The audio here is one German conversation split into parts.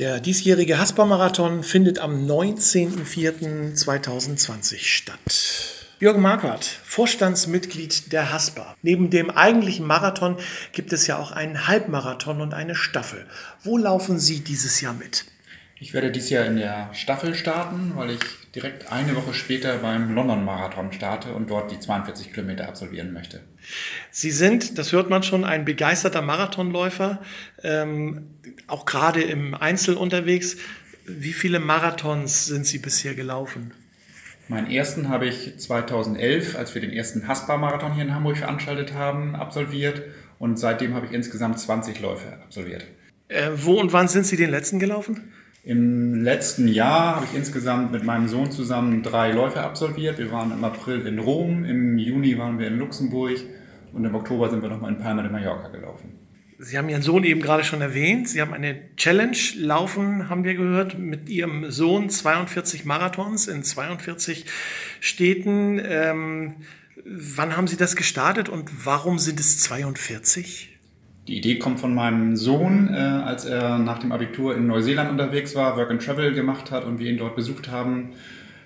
Der diesjährige Haspa-Marathon findet am 19.04.2020 statt. Jürgen Marquardt, Vorstandsmitglied der Haspa. Neben dem eigentlichen Marathon gibt es ja auch einen Halbmarathon und eine Staffel. Wo laufen Sie dieses Jahr mit? Ich werde dieses Jahr in der Staffel starten, weil ich direkt eine Woche später beim London Marathon starte und dort die 42 Kilometer absolvieren möchte. Sie sind, das hört man schon, ein begeisterter Marathonläufer, ähm, auch gerade im Einzel unterwegs. Wie viele Marathons sind Sie bisher gelaufen? Meinen ersten habe ich 2011, als wir den ersten Haspa-Marathon hier in Hamburg veranstaltet haben, absolviert und seitdem habe ich insgesamt 20 Läufe absolviert. Äh, wo und wann sind Sie den letzten gelaufen? Im letzten Jahr habe ich insgesamt mit meinem Sohn zusammen drei Läufe absolviert. Wir waren im April in Rom, im Juni waren wir in Luxemburg und im Oktober sind wir nochmal in Palma de Mallorca gelaufen. Sie haben Ihren Sohn eben gerade schon erwähnt. Sie haben eine Challenge laufen, haben wir gehört, mit Ihrem Sohn 42 Marathons in 42 Städten. Ähm, wann haben Sie das gestartet und warum sind es 42? Die Idee kommt von meinem Sohn, äh, als er nach dem Abitur in Neuseeland unterwegs war, Work and Travel gemacht hat und wir ihn dort besucht haben,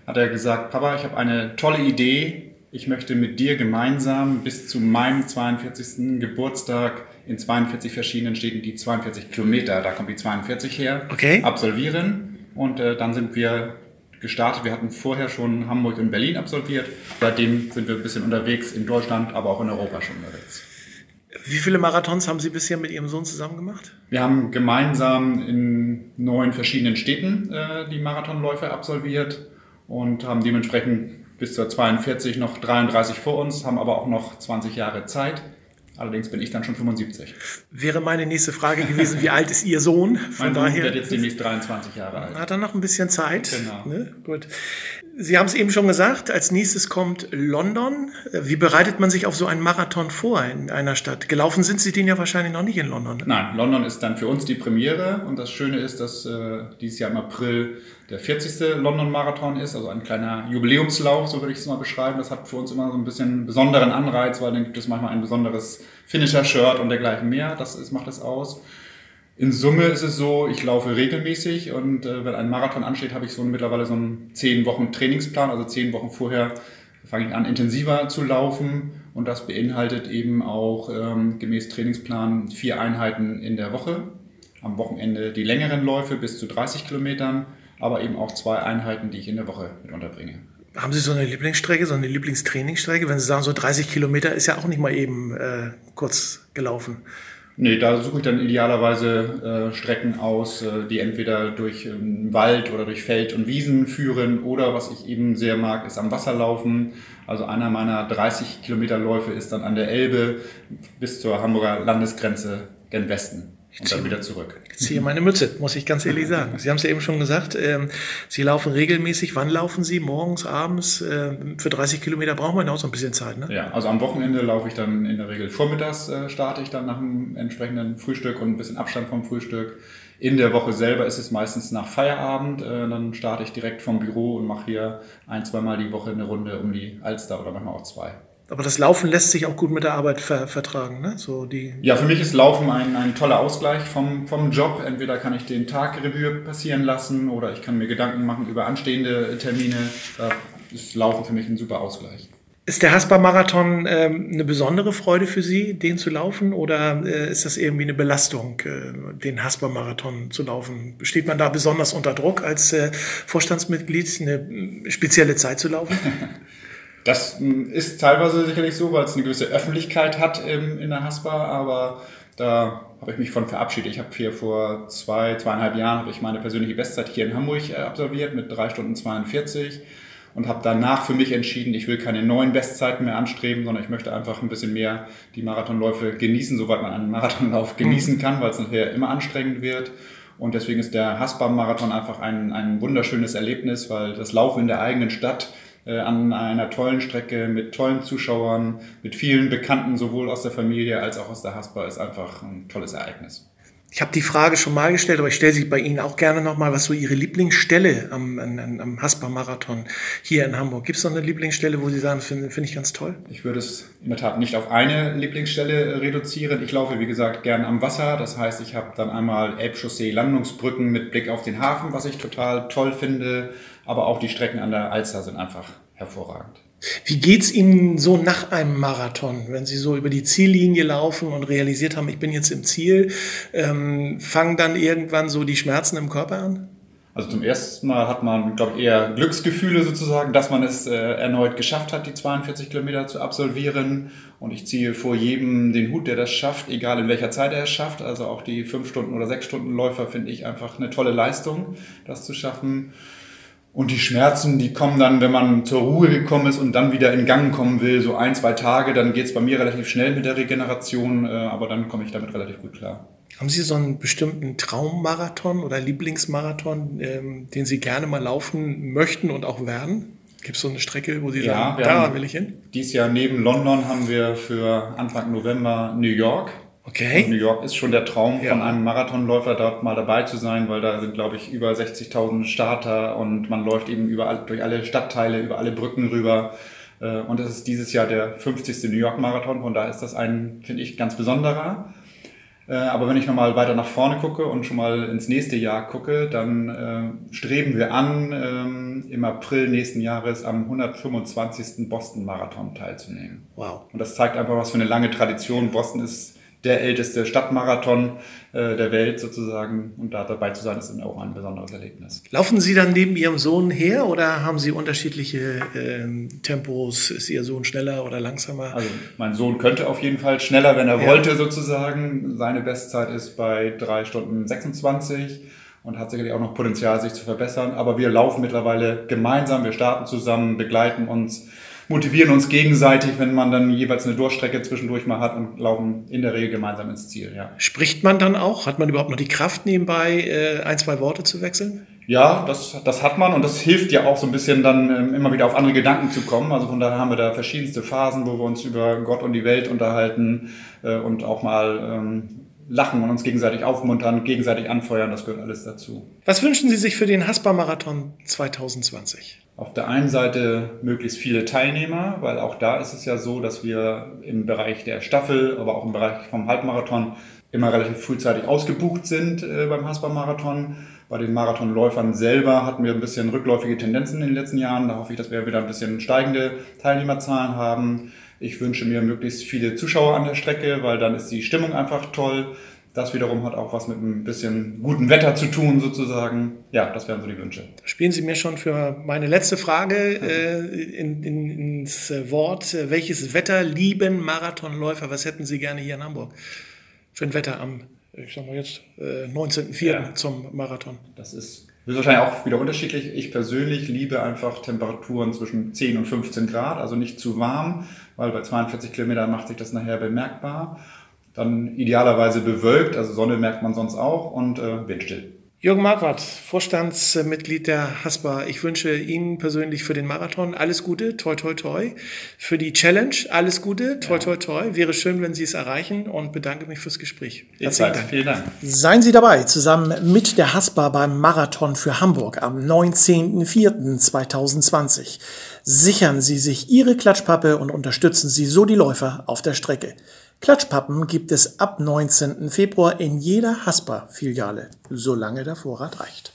hat er gesagt, Papa, ich habe eine tolle Idee. Ich möchte mit dir gemeinsam bis zu meinem 42. Geburtstag in 42 verschiedenen Städten die 42 Kilometer, da kommt die 42 her, okay. absolvieren. Und äh, dann sind wir gestartet. Wir hatten vorher schon Hamburg und Berlin absolviert. Seitdem sind wir ein bisschen unterwegs in Deutschland, aber auch in Europa schon unterwegs. Wie viele Marathons haben Sie bisher mit Ihrem Sohn zusammen gemacht? Wir haben gemeinsam in neun verschiedenen Städten äh, die Marathonläufe absolviert und haben dementsprechend bis zur 42 noch 33 vor uns, haben aber auch noch 20 Jahre Zeit. Allerdings bin ich dann schon 75. Wäre meine nächste Frage gewesen, wie alt ist Ihr Sohn? Von mein Sohn daher wird jetzt demnächst 23 Jahre alt. Hat er noch ein bisschen Zeit? Genau. Ne? Gut. Sie haben es eben schon gesagt, als nächstes kommt London. Wie bereitet man sich auf so einen Marathon vor in einer Stadt? Gelaufen sind Sie den ja wahrscheinlich noch nicht in London. Ne? Nein, London ist dann für uns die Premiere und das Schöne ist, dass äh, dieses Jahr im April der 40. London Marathon ist, also ein kleiner Jubiläumslauf, so würde ich es mal beschreiben. Das hat für uns immer so ein bisschen besonderen Anreiz, weil dann gibt es manchmal ein besonderes Finisher-Shirt und dergleichen mehr. Das ist, macht es aus. In Summe ist es so, ich laufe regelmäßig und äh, wenn ein Marathon ansteht, habe ich so mittlerweile so einen zehn Wochen Trainingsplan. Also zehn Wochen vorher fange ich an, intensiver zu laufen und das beinhaltet eben auch ähm, gemäß Trainingsplan vier Einheiten in der Woche. Am Wochenende die längeren Läufe bis zu 30 Kilometern, aber eben auch zwei Einheiten, die ich in der Woche mit unterbringe. Haben Sie so eine Lieblingsstrecke, so eine Lieblingstrainingsstrecke? Wenn Sie sagen, so 30 Kilometer ist ja auch nicht mal eben äh, kurz gelaufen. Nee, da suche ich dann idealerweise äh, Strecken aus, äh, die entweder durch ähm, Wald oder durch Feld und Wiesen führen oder was ich eben sehr mag, ist am Wasser laufen. Also einer meiner 30 Kilometer Läufe ist dann an der Elbe bis zur Hamburger Landesgrenze gen Westen und dann wieder zurück. Ich ziehe meine Mütze, muss ich ganz ehrlich sagen. Sie haben es ja eben schon gesagt, ähm, Sie laufen regelmäßig. Wann laufen Sie? Morgens, abends? Äh, für 30 Kilometer braucht man auch so ein bisschen Zeit, ne? Ja, also am Wochenende laufe ich dann in der Regel vormittags, äh, starte ich dann nach einem entsprechenden Frühstück und ein bisschen Abstand vom Frühstück. In der Woche selber ist es meistens nach Feierabend. Äh, dann starte ich direkt vom Büro und mache hier ein, zweimal die Woche eine Runde um die Alster oder manchmal auch zwei. Aber das Laufen lässt sich auch gut mit der Arbeit ver vertragen, ne? So die ja, für mich ist Laufen ein, ein toller Ausgleich vom, vom Job. Entweder kann ich den Tag Revue passieren lassen oder ich kann mir Gedanken machen über anstehende Termine. Da ist Laufen für mich ein super Ausgleich. Ist der Haspa-Marathon ähm, eine besondere Freude für Sie, den zu laufen? Oder äh, ist das irgendwie eine Belastung, äh, den Haspa-Marathon zu laufen? Steht man da besonders unter Druck als äh, Vorstandsmitglied, eine spezielle Zeit zu laufen? Das hm, ist teilweise sicherlich so, weil es eine gewisse Öffentlichkeit hat in der Haspa, aber da habe ich mich von verabschiedet. Ich habe hier vor zwei, zweieinhalb Jahren habe ich meine persönliche Bestzeit hier in Hamburg äh, absolviert mit drei Stunden 42 und habe danach für mich entschieden, ich will keine neuen Bestzeiten mehr anstreben, sondern ich möchte einfach ein bisschen mehr die Marathonläufe genießen, soweit man einen Marathonlauf mhm. genießen kann, weil es nachher immer anstrengend wird. Und deswegen ist der Haspa-Marathon einfach ein, ein wunderschönes Erlebnis, weil das Laufen in der eigenen Stadt an einer tollen Strecke mit tollen Zuschauern, mit vielen Bekannten, sowohl aus der Familie als auch aus der Haspa, ist einfach ein tolles Ereignis. Ich habe die Frage schon mal gestellt, aber ich stelle sie bei Ihnen auch gerne nochmal, was so Ihre Lieblingsstelle am, am, am Haspa-Marathon hier in Hamburg. Gibt es noch eine Lieblingsstelle, wo Sie sagen, finde find ich ganz toll? Ich würde es in der Tat nicht auf eine Lieblingsstelle reduzieren. Ich laufe, wie gesagt, gern am Wasser. Das heißt, ich habe dann einmal Elbchaussee, Landungsbrücken mit Blick auf den Hafen, was ich total toll finde. Aber auch die Strecken an der Alster sind einfach hervorragend. Wie geht's Ihnen so nach einem Marathon, wenn Sie so über die Ziellinie laufen und realisiert haben, ich bin jetzt im Ziel? Ähm, fangen dann irgendwann so die Schmerzen im Körper an? Also zum ersten Mal hat man, glaube ich, eher Glücksgefühle sozusagen, dass man es äh, erneut geschafft hat, die 42 Kilometer zu absolvieren. Und ich ziehe vor jedem den Hut, der das schafft, egal in welcher Zeit er es schafft. Also auch die 5 Stunden oder 6 Stunden Läufer finde ich einfach eine tolle Leistung, das zu schaffen. Und die Schmerzen, die kommen dann, wenn man zur Ruhe gekommen ist und dann wieder in Gang kommen will, so ein, zwei Tage, dann geht es bei mir relativ schnell mit der Regeneration, äh, aber dann komme ich damit relativ gut klar. Haben Sie so einen bestimmten Traummarathon oder Lieblingsmarathon, ähm, den Sie gerne mal laufen möchten und auch werden? Gibt es so eine Strecke, wo Sie ja, sagen, da will ich hin? Dieses Jahr neben London haben wir für Anfang November New York. Okay. Und New York ist schon der Traum ja. von einem Marathonläufer, dort mal dabei zu sein, weil da sind, glaube ich, über 60.000 Starter und man läuft eben überall, durch alle Stadtteile, über alle Brücken rüber. Äh, und das ist dieses Jahr der 50. New York Marathon, von daher ist das ein, finde ich, ganz besonderer. Äh, aber wenn ich nochmal weiter nach vorne gucke und schon mal ins nächste Jahr gucke, dann äh, streben wir an, ähm, im April nächsten Jahres am 125. Boston Marathon teilzunehmen. Wow. Und das zeigt einfach, was für eine lange Tradition Boston ist der älteste Stadtmarathon äh, der Welt sozusagen. Und da dabei zu sein, ist dann auch ein besonderes Erlebnis. Laufen Sie dann neben Ihrem Sohn her oder haben Sie unterschiedliche äh, Tempos? Ist Ihr Sohn schneller oder langsamer? Also mein Sohn könnte auf jeden Fall schneller, wenn er ja. wollte sozusagen. Seine Bestzeit ist bei 3 Stunden 26 und hat sicherlich auch noch Potenzial, sich zu verbessern. Aber wir laufen mittlerweile gemeinsam, wir starten zusammen, begleiten uns motivieren uns gegenseitig, wenn man dann jeweils eine Durchstrecke zwischendurch mal hat und laufen in der Regel gemeinsam ins Ziel. Ja. Spricht man dann auch? Hat man überhaupt noch die Kraft nebenbei, äh, ein, zwei Worte zu wechseln? Ja, das, das hat man und das hilft ja auch so ein bisschen dann ähm, immer wieder auf andere Gedanken zu kommen. Also von daher haben wir da verschiedenste Phasen, wo wir uns über Gott und die Welt unterhalten äh, und auch mal ähm, lachen und uns gegenseitig aufmuntern, gegenseitig anfeuern. Das gehört alles dazu. Was wünschen Sie sich für den Haspa-Marathon 2020? auf der einen Seite möglichst viele Teilnehmer, weil auch da ist es ja so, dass wir im Bereich der Staffel, aber auch im Bereich vom Halbmarathon immer relativ frühzeitig ausgebucht sind äh, beim Haspa-Marathon. Bei den Marathonläufern selber hatten wir ein bisschen rückläufige Tendenzen in den letzten Jahren. Da hoffe ich, dass wir wieder ein bisschen steigende Teilnehmerzahlen haben. Ich wünsche mir möglichst viele Zuschauer an der Strecke, weil dann ist die Stimmung einfach toll. Das wiederum hat auch was mit ein bisschen gutem Wetter zu tun, sozusagen. Ja, das wären so die Wünsche. Spielen Sie mir schon für meine letzte Frage äh, in, in, ins Wort. Welches Wetter lieben Marathonläufer? Was hätten Sie gerne hier in Hamburg für ein Wetter am, ich sag mal jetzt, äh, 19.04. Ja. zum Marathon? Das ist das ist wahrscheinlich auch wieder unterschiedlich. Ich persönlich liebe einfach Temperaturen zwischen 10 und 15 Grad, also nicht zu warm, weil bei 42 Kilometern macht sich das nachher bemerkbar. Dann idealerweise bewölkt, also Sonne merkt man sonst auch und äh, windstill. Jürgen Marquardt, Vorstandsmitglied der HASPA. Ich wünsche Ihnen persönlich für den Marathon alles Gute, toi toi toi. Für die Challenge alles Gute, toi toi toi. Wäre schön, wenn Sie es erreichen und bedanke mich fürs Gespräch. Herzlichen Dank. Vielen Dank. Seien Sie dabei, zusammen mit der HASPA beim Marathon für Hamburg am 19.04.2020. Sichern Sie sich Ihre Klatschpappe und unterstützen Sie so die Läufer auf der Strecke. Klatschpappen gibt es ab 19. Februar in jeder Haspa-Filiale, solange der Vorrat reicht.